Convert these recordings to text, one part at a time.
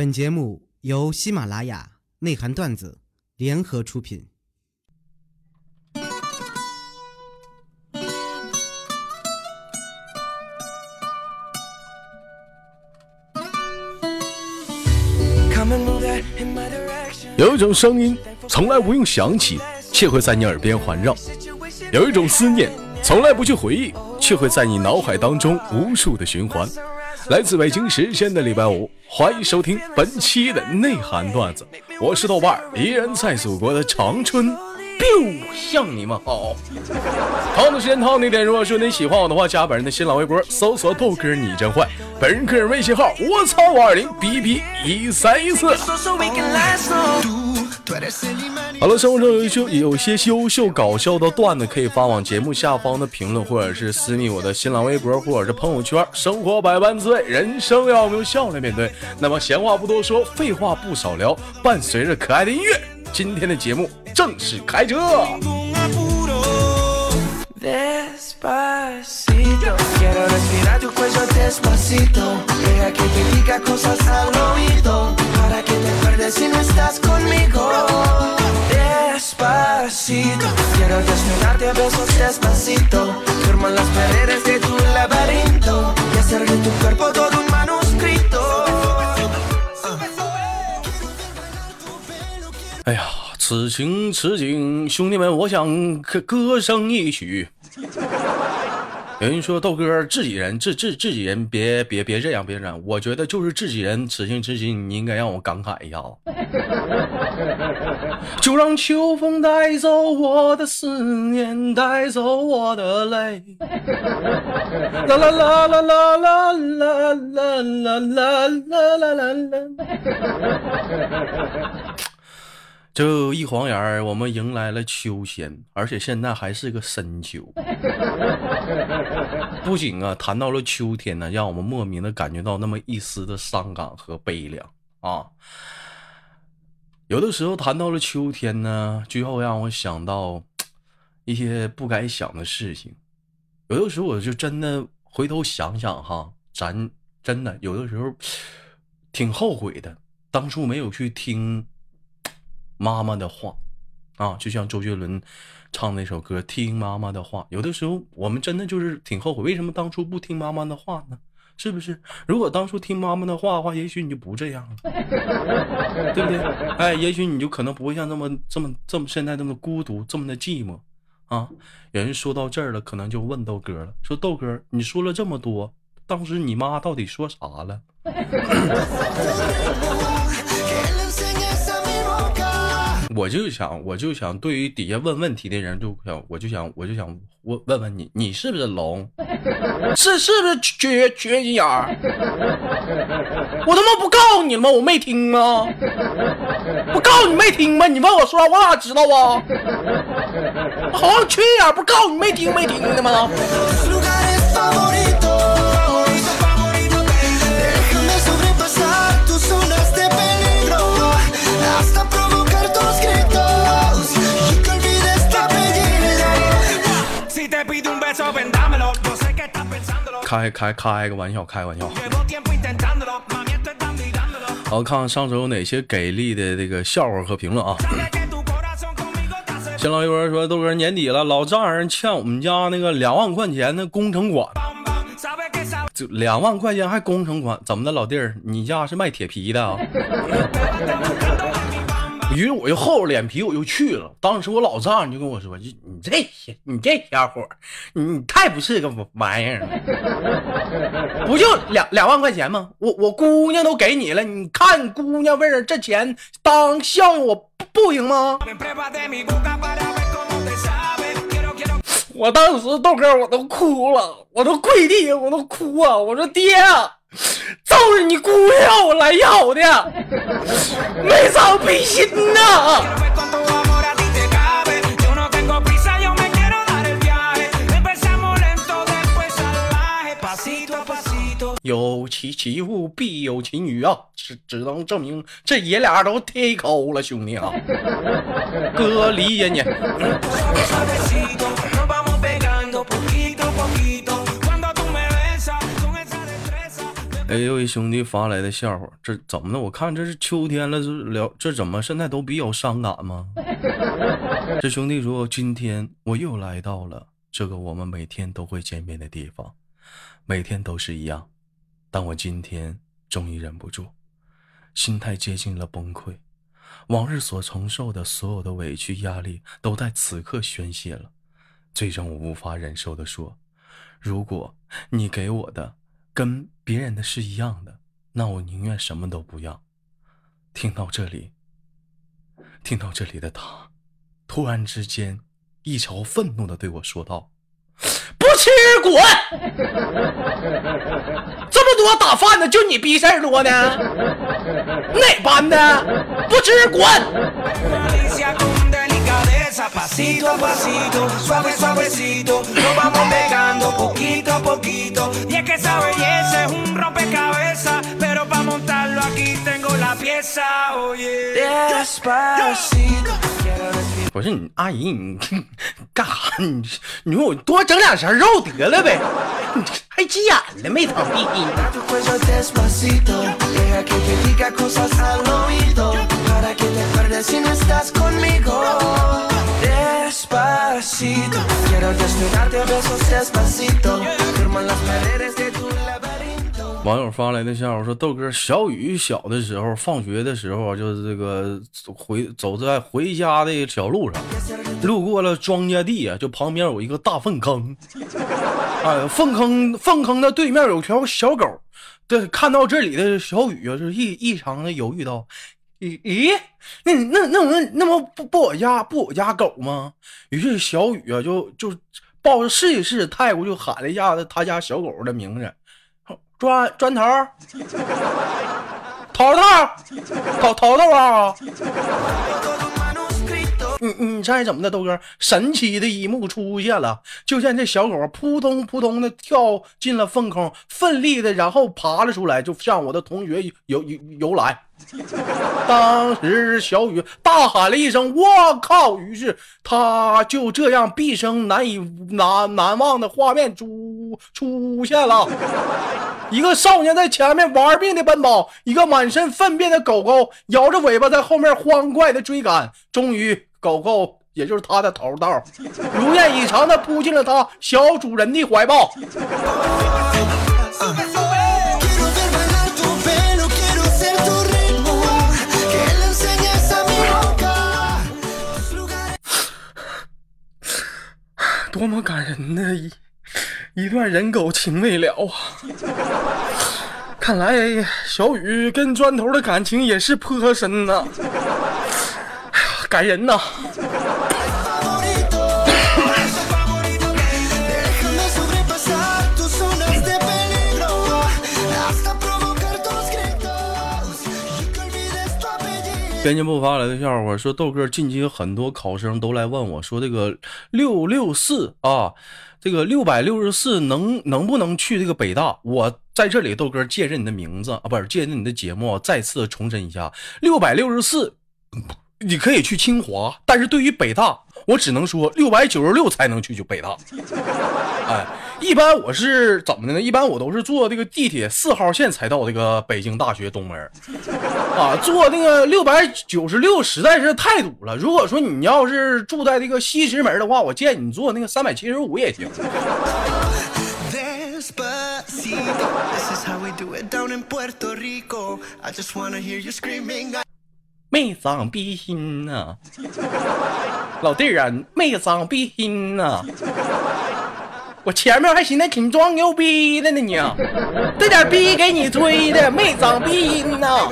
本节目由喜马拉雅内涵段子联合出品。有一种声音，从来不用想起，却会在你耳边环绕；有一种思念，从来不去回忆，却会在你脑海当中无数的循环。来自北京时间的礼拜五，欢迎收听本期的内涵段子，我是豆瓣，依然在祖国的长春。biu 向你们好。同的时间，同样的点，如果说你喜欢我的话，加本人的新浪微博，搜索豆哥你真坏。本人个人微信号：我操五二零 b b 一三一四。好了，生活中有一些有些优秀搞笑的段子，可以发往节目下方的评论，或者是私密我的新浪微博，或者是朋友圈。生活百般滋味，人生要用笑来面对。那么闲话不多说，废话不少聊，伴随着可爱的音乐，今天的节目正式开车。pierdes si no estás conmigo. Despacito, quiero desnudarte a besos despacito. Firmo las paredes de tu laberinto y hacer de tu cuerpo todo un manuscrito. Ay, 哎呀，此情此景，兄弟们，我想歌歌声一曲。有人说豆哥自己人，自自自己人，别别别这样，别这样。我觉得就是自己人，此情此景，你应该让我感慨一下子。就让秋风带走我的思念，带走我的泪。啦啦啦啦啦啦啦啦啦啦啦啦啦。就一晃眼儿，我们迎来了秋天，而且现在还是个深秋。不仅啊，谈到了秋天呢，让我们莫名的感觉到那么一丝的伤感和悲凉啊。有的时候谈到了秋天呢，就要让我想到一些不该想的事情。有的时候我就真的回头想想哈，咱真的有的时候挺后悔的，当初没有去听。妈妈的话，啊，就像周杰伦唱那首歌《听妈妈的话》，有的时候我们真的就是挺后悔，为什么当初不听妈妈的话呢？是不是？如果当初听妈妈的话的话，也许你就不这样了，对不对？哎，也许你就可能不会像这么这么这么现在这么孤独，这么的寂寞啊。有人说到这儿了，可能就问豆哥了，说豆哥，你说了这么多，当时你妈到底说啥了？我就想，我就想，对于底下问问题的人，就想，我就想，我就想问问问你，你是不是聋？是是不是缺缺心眼儿？我他妈不告诉你了吗？我没听吗？我告诉你没听吗？你问我说，我哪知道啊？好像缺眼，不告诉你没听没听的吗？开开开个玩笑，开玩笑。好，看看上周有哪些给力的这个笑话和评论啊。新老一波说，豆哥年底了，老丈人欠我们家那个两万块钱的工程款，就两万块钱还工程款，怎么的，老弟儿，你家是卖铁皮的啊？于是我就厚着脸皮，我就去了。当时我老丈人就跟我说：“你你这你这小伙，你太不是个玩意儿了，不就两两万块钱吗？我我姑娘都给你了，你看姑娘为了这钱当孝敬我不行吗？”我当时豆哥我都哭了，我都跪地我都哭啊！我说爹。就是你姑让我来要的，没长逼心呐！有其其父必有其女啊，只只能证明这爷俩都忒抠了，兄弟啊！哥理解你。哎，有一兄弟发来的笑话，这怎么了？我看这是秋天了，这聊这怎么现在都比较伤感吗？这兄弟说，今天我又来到了这个我们每天都会见面的地方，每天都是一样，但我今天终于忍不住，心态接近了崩溃，往日所承受的所有的委屈压力都在此刻宣泄了，最终我无法忍受的说，如果你给我的。跟别人的是一样的，那我宁愿什么都不要。听到这里，听到这里的他，突然之间，一朝愤怒的对我说道：“不吃滚！这么多打饭的，就你逼事儿多呢？哪班的？不吃滚！” pasito a pasito, suave suavecito, nos vamos pegando poquito a poquito. Y es que esa belleza es un rompecabezas, pero para montarlo aquí tengo la pieza, oye. Despacito. 不是你阿姨，你干啥？你你说我多整两勺肉得了呗，还急眼了没 疼？网友发来的笑话说：“豆哥，小雨小的时候，放学的时候，就是这个回走在回家的小路上，路过了庄稼地啊，就旁边有一个大粪坑，啊，粪坑粪坑的对面有条小狗，对，看到这里的小雨啊，就异异常的犹豫道。”咦咦，那那那那那不不我家不我家狗吗？于是小雨啊就就抱着试一试态度，就喊了一下子他家小狗的名字，砖砖头，头头，头头头啊！你猜怎么的，豆哥？神奇的一幕出现了，就见这小狗扑通扑通的跳进了粪坑，奋力的然后爬了出来，就向我的同学游游游来。当时小雨大喊了一声：“我靠！”于是他就这样毕生难以难难忘的画面出出现了。一个少年在前面玩命的奔跑，一个满身粪便的狗狗摇着尾巴在后面欢快的追赶。终于，狗狗也就是他的头道，如愿以偿的扑进了他小主人的怀抱。多么感人的一一段人狗情未了啊！看来小雨跟砖头的感情也是颇深呐，感人呐！编辑部发来的笑话说：“豆哥，近期很多考生都来问我说，这个六六四啊，这个六百六十四能能不能去这个北大？我在这里，豆哥借着你的名字啊，不是借着你的节目，再次重申一下，六百六十四，你可以去清华，但是对于北大，我只能说六百九十六才能去就北大。哎。”一般我是怎么的呢？一般我都是坐这个地铁四号线才到这个北京大学东门啊。坐那个六百九十六实在是太堵了。如果说你要是住在这个西直门的话，我建议你坐那个三百七十五也行。没长逼心呐，老弟儿啊，没长逼心呐。我前面还寻思挺装牛逼的呢，你这点逼给你吹的没长逼心呐。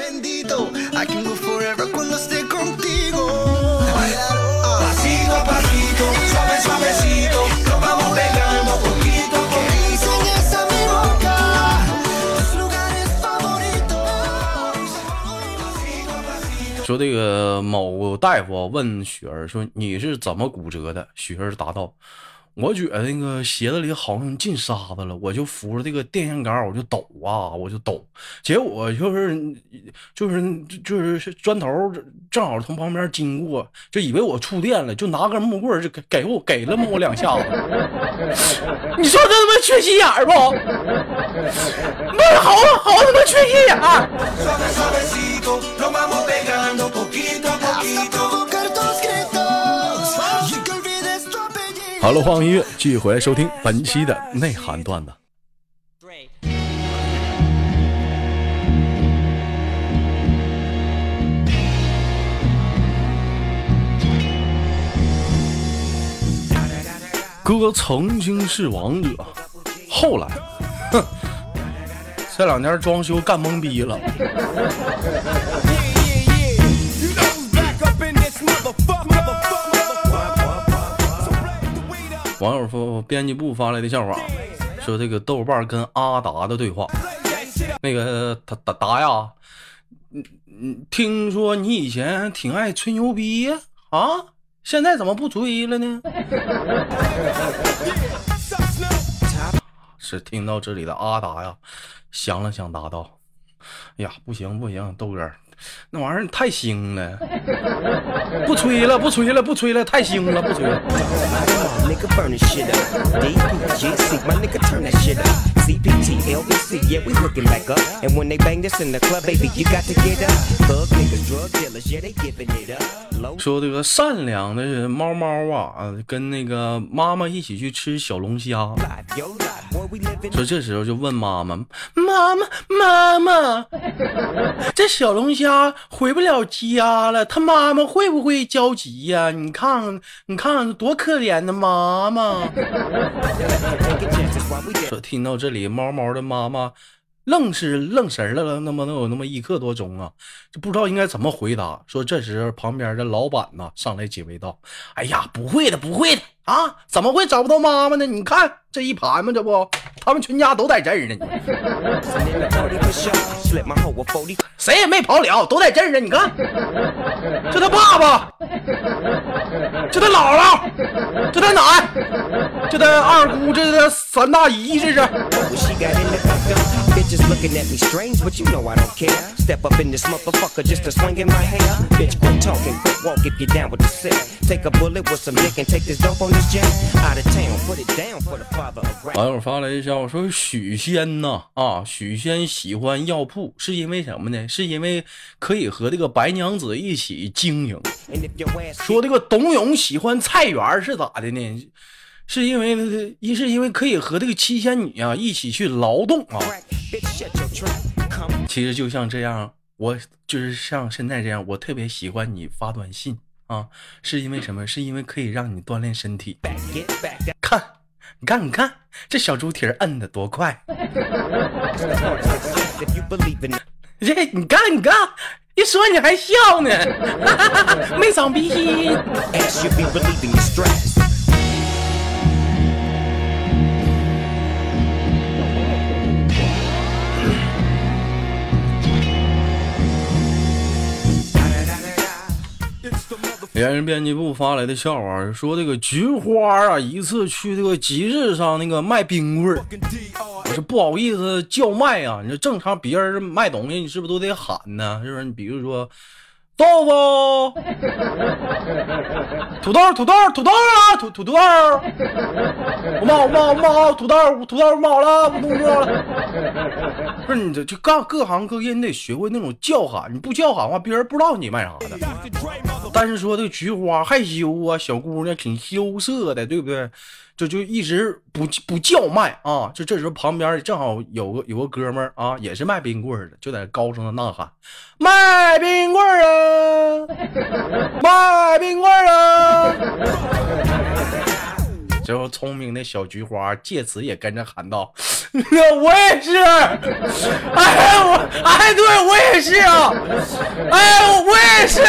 说这个某大夫问雪儿说：“你是怎么骨折的？”雪儿答道。我觉得那个鞋子里好像进沙子了，我就扶着这个电线杆，我就抖啊，我就抖。结果就是就是就是砖头正好从旁边经过，就以为我触电了，就拿根木棍就给给我给了我两下子。你说这他妈缺心眼不？那好好他妈缺心眼！好了，换音乐，继续回来收听本期的内涵段子。哥曾经是王者，后来，哼，这两年装修干懵逼了。网友说，编辑部发来的笑话，说这个豆瓣跟阿达的对话。那个达达达呀，嗯嗯，听说你以前挺爱吹牛逼呀，啊，现在怎么不吹了呢？是听到这里的阿达呀，想了想答道：“哎呀，不行不行，豆哥。”那玩意儿太腥了，不吹了，不吹了，不吹了，太腥了，不吹了。说这个善良的猫猫啊，跟那个妈妈一起去吃小龙虾。说这时候就问妈妈：“妈妈，妈妈，这小龙虾。”回不了家了，他妈妈会不会焦急呀？你看，你看多可怜的妈妈。说听到这里，猫猫的妈妈愣是愣神了，那么能有那么一刻多钟啊，就不知道应该怎么回答。说这时旁边的老板呢上来解围道：“哎呀，不会的，不会的。”啊，怎么会找不到妈妈呢？你看这一盘嘛，这不，他们全家都在这儿呢。谁也没跑了，都在这儿呢。你看，这他爸爸，这他姥姥，这他奶，这他二姑，这他三大姨，这是。网友发来一条，我说许仙呐啊，许仙喜欢药铺是因为什么呢？是因为可以和这个白娘子一起经营。说这个董永喜欢菜园是咋的呢？是因为一是因为可以和这个七仙女啊一起去劳动啊。其实就像这样，我就是像现在这样，我特别喜欢你发短信。啊，是因为什么？是因为可以让你锻炼身体。看，你看，你看，这小猪蹄儿摁的多快！这，你看，你看，一说你还笑呢，没长鼻心。别人编辑部发来的笑话说，这个菊花啊，一次去这个集市上那个卖冰棍儿，我是不好意思叫卖啊。你说正常别人卖东西，你是不是都得喊呢？是不是？你比如说。豆腐，土豆，土豆，土豆啊，土土豆，我冒我冒我冒土豆，土豆冒了，我动作了。不是你这就干各行各业，你得学会那种叫喊，你不叫喊的话，别人不知道你卖啥的。但是说这菊花害羞啊，小姑娘挺羞涩的，对不对？就就一直不不叫卖啊！就这时候旁边正好有个有个哥们儿啊，也是卖冰棍的，就在高声的呐喊：“卖冰棍儿啊，卖冰棍儿啊！”最 后聪明的小菊花借此也跟着喊道：“ 我也是，哎我哎对我也是啊，哎我也是。”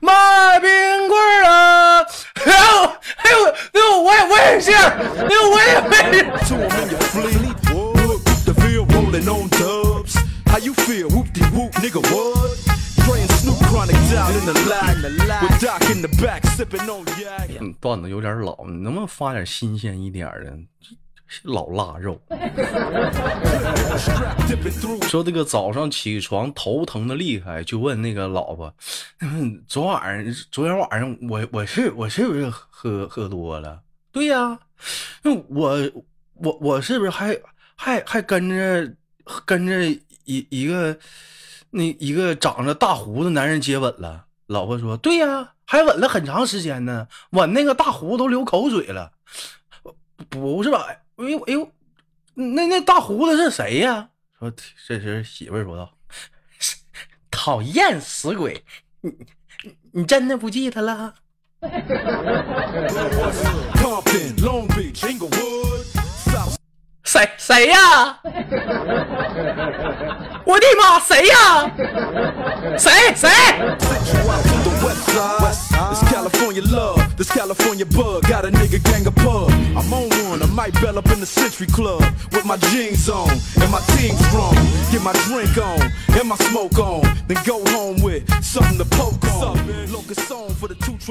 卖冰棍儿啊！哎呦哎呦哎呦，我也我也是，哎呦我也我。嗯，段子有点老，你能不能发点新鲜一点的？老腊肉。说这个早上起床头疼的厉害，就问那个老婆：“昨晚上，昨天晚上我我是我是不是喝喝多了？”“对呀。”“那我我我是不是还还还跟着跟着一一个那一个长着大胡子男人接吻了？”老婆说：“对呀，还吻了很长时间呢，吻那个大胡子都流口水了。”“不是吧？”哎呦哎呦，那那大胡子是谁呀？说这时媳妇儿说道：“讨厌死鬼，你你真的不记得了？”谁谁呀？我的妈，谁呀？谁谁？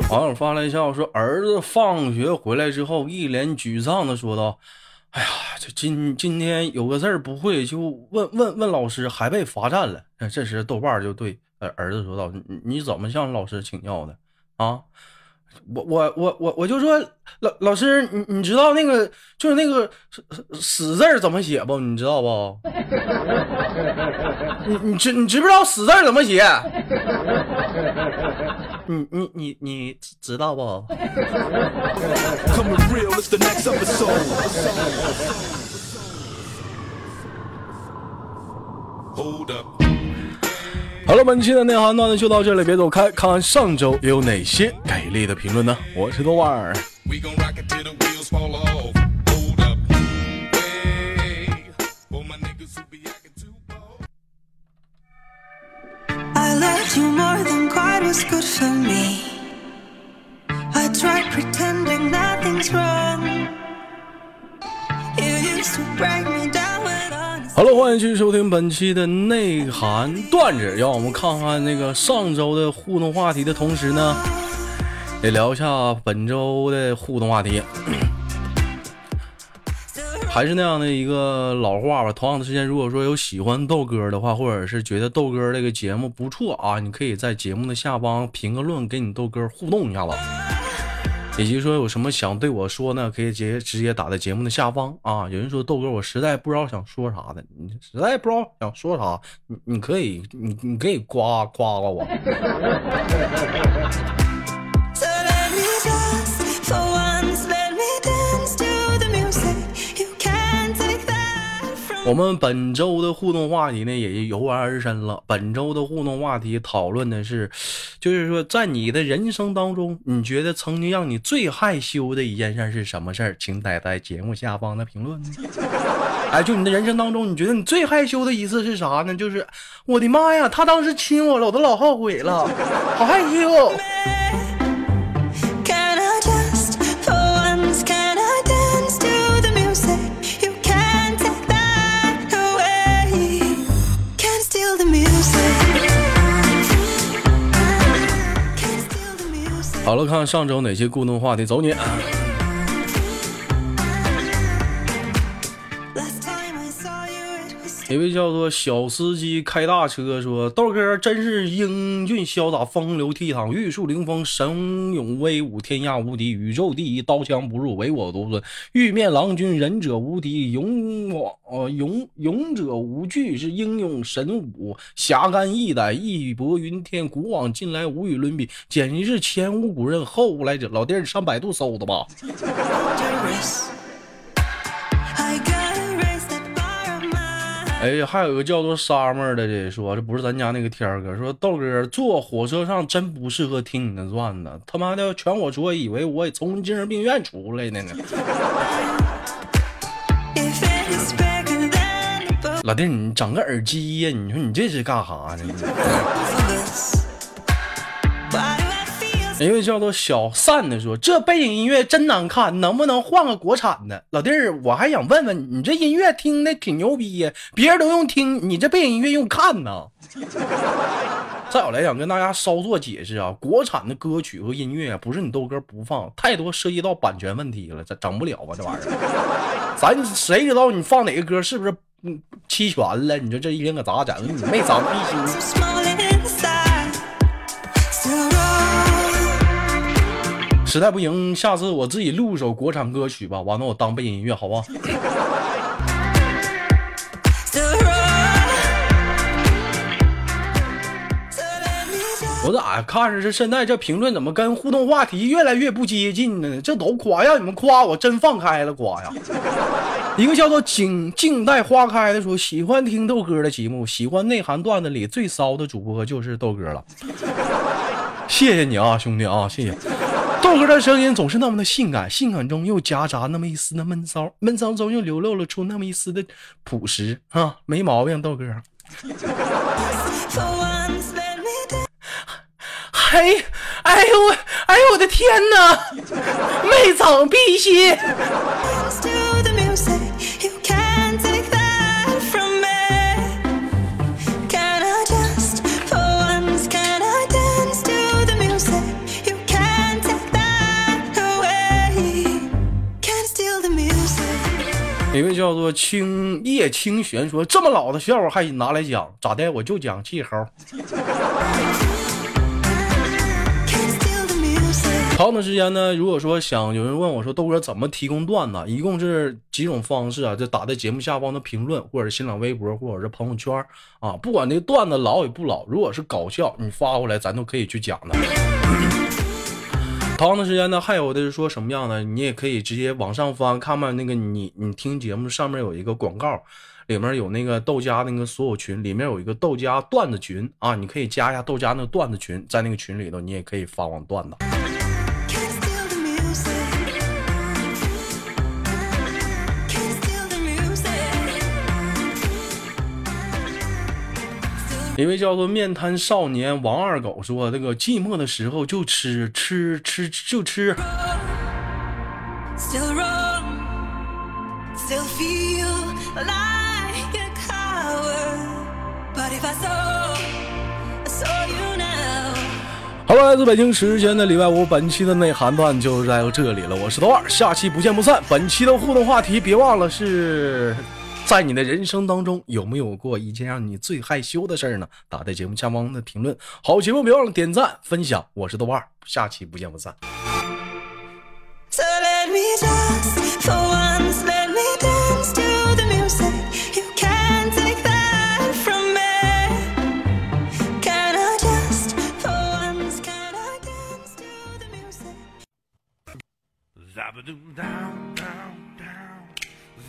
网友发了一下说，儿子放学回来之后，一脸沮丧的说道。哎呀，这今今天有个字儿不会，就问问问老师，还被罚站了。这时豆瓣就对儿子说道：“你怎么向老师请教的啊？”我我我我我就说老老师，你你知道那个就是那个死字怎么写不？你知道不？你你知你知不知道死字怎么写？你你你你知道不？好了，本期的内涵段子就到这里，别走开，看看上周又有哪些给力的评论呢？我是豆瓣儿。好了，欢迎继续收听本期的内涵段子。让我们看看那个上周的互动话题的同时呢，也聊一下本周的互动话题。还是那样的一个老话吧。同样的时间，如果说有喜欢豆哥的话，或者是觉得豆哥这个节目不错啊，你可以在节目的下方评个论，给你豆哥互动一下子。以及说有什么想对我说呢，可以直接直接打在节目的下方啊。有人说豆哥，我实在不知道想说啥的，你实在不知道想说啥，你你可以你你可以夸夸夸我。我们本周的互动话题呢，也油然而生了。本周的互动话题讨论的是，就是说，在你的人生当中，你觉得曾经让你最害羞的一件事是什么事儿？请待在节目下方的评论。哎，就你的人生当中，你觉得你最害羞的一次是啥呢？就是我的妈呀，他当时亲我了，我都老后悔了，好害羞。好了，看看上周哪些互动话题，走你。一位叫做小司机开大车说：“豆哥真是英俊潇洒、风流倜傥、玉树临风、神勇威武、天下无敌、宇宙第一、刀枪不入、唯我独尊、玉面郎君、忍者无敌、勇往呃勇勇者无惧，是英勇神武、侠肝义胆、义薄云天、古往今来无与伦比，简直是前无古人后无来者。”老弟，上百度搜的吧。哎，还有个叫做 summer 的这说，这不是咱家那个天哥，说豆哥坐火车上真不适合听你的段子，他妈的全我说以为我从精神病院出来的呢。老弟，你整个耳机呀？你说你这是干啥呢？一位叫做小善的说：“这背景音乐真难看，能不能换个国产的？”老弟儿，我还想问问你，这音乐听的挺牛逼呀，别人都用听，你这背景音乐用看呢？再有来讲，跟大家稍作解释啊，国产的歌曲和音乐啊不是你豆哥不放，太多涉及到版权问题了，这整不了啊，这玩意儿。咱谁知道你放哪个歌是不是嗯期权了？你说这一天可咋整？你没长闭心。实在不行，下次我自己录一首国产歌曲吧，完了我当背景音乐，好不好？我咋看着这现在这评论怎么跟互动话题越来越不接近呢？这都夸，让你们夸我真放开了夸呀！一个叫做静静待花开的说，喜欢听豆哥的节目，喜欢内涵段子里最骚的主播就是豆哥了。谢谢你啊，兄弟啊，谢谢。豆哥的声音总是那么的性感，性感中又夹杂那么一丝的闷骚，闷骚中又流露了出那么一丝的朴实啊，没毛病，豆哥。嘿，哎呦我，哎呦我的天哪，没长必须。一位叫做青叶清玄说：“这么老的笑话还拿来讲，咋的？我就讲气猴。”长的时间呢？如果说想有人问我说豆哥怎么提供段子，一共是几种方式啊？就打在节目下方的评论，或者新浪微博，或者是朋友圈啊。不管那个段子老与不老，如果是搞笑，你发过来咱都可以去讲的。同样的时间呢，还有的是说什么样的？你也可以直接往上翻，看看那个你你听节目上面有一个广告，里面有那个豆家那个所有群，里面有一个豆家段子群啊，你可以加一下豆家那个段子群，在那个群里头，你也可以发往段子。一位叫做面瘫少年王二狗说：“这个寂寞的时候就吃吃吃就吃。” so wrong。so feel like a power。but if i so。hello 自，来自北京时间的礼拜五，本期的内涵段就在这里了。我是豆二，下期不见不散。本期的互动话题，别忘了是。在你的人生当中，有没有过一件让你最害羞的事儿呢？打在节目下方的评论。好节目，别忘了点赞分享。我是豆瓣，下期不见不散。